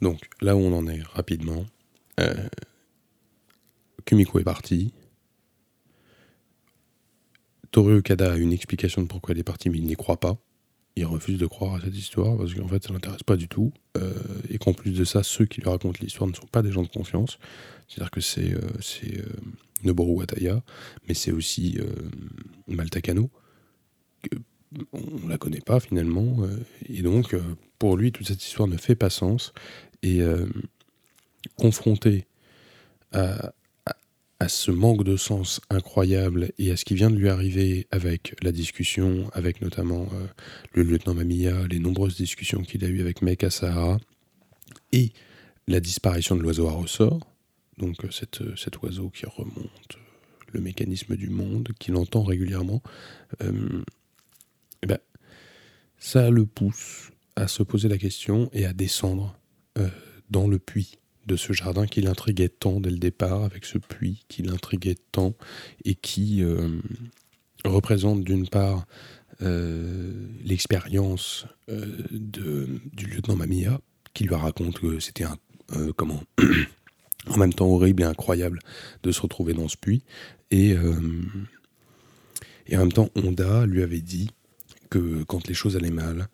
Donc, là où on en est rapidement, euh, Kumiko est partie. Toru Okada a une explication de pourquoi elle est partie, mais il n'y croit pas. Il refuse de croire à cette histoire parce qu'en fait, ça l'intéresse pas du tout. Euh, et qu'en plus de ça, ceux qui lui racontent l'histoire ne sont pas des gens de confiance. C'est-à-dire que c'est euh, Noboru Wataya, mais c'est aussi Malta Kano. que On la connaît pas finalement. et donc, pour lui, toute cette histoire ne fait pas sens. Et euh, confronté à, à- ce manque de sens incroyable et à ce qui vient de lui arriver avec la discussion, avec notamment euh, le lieutenant Mamiya, les nombreuses discussions qu'il a eues avec Meika Sahara, et la disparition de l'oiseau à ressort, donc euh, cette, cet oiseau qui remonte le mécanisme du monde, qu'il entend régulièrement, euh, eh ben, ça le pousse à se poser la question et à descendre euh, dans le puits de ce jardin qui l'intriguait tant dès le départ, avec ce puits qui l'intriguait tant et qui euh, représente d'une part euh, l'expérience euh, du lieutenant Mamiya, qui lui raconte que c'était un comment en même temps horrible et incroyable de se retrouver dans ce puits, et et en même temps Honda lui avait dit que quand les choses allaient mal,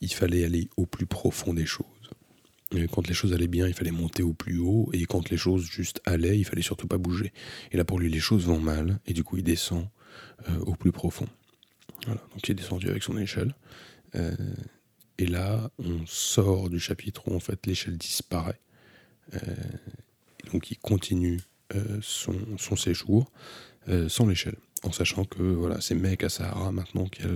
il fallait aller au plus profond des choses. Quand les choses allaient bien, il fallait monter au plus haut, et quand les choses juste allaient, il fallait surtout pas bouger. Et là, pour lui, les choses vont mal, et du coup, il descend euh, au plus profond. Voilà. Donc, il est descendu avec son échelle. Euh, et là, on sort du chapitre où, en fait, l'échelle disparaît. Euh, donc, il continue euh, son, séjour euh, sans l'échelle, en sachant que voilà, c'est Mec à Sahara maintenant qui a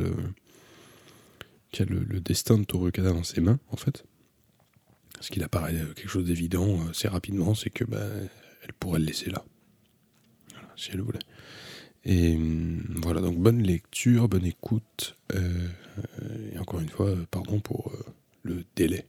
qui a le, destin de Torukada dans ses mains, en fait. Ce qu'il apparaît euh, quelque chose d'évident euh, assez rapidement, c'est que bah, elle pourrait le laisser là, Voilà, si elle voulait. Et hum, voilà, donc bonne lecture, bonne écoute, euh, et encore une fois, pardon pour le délai.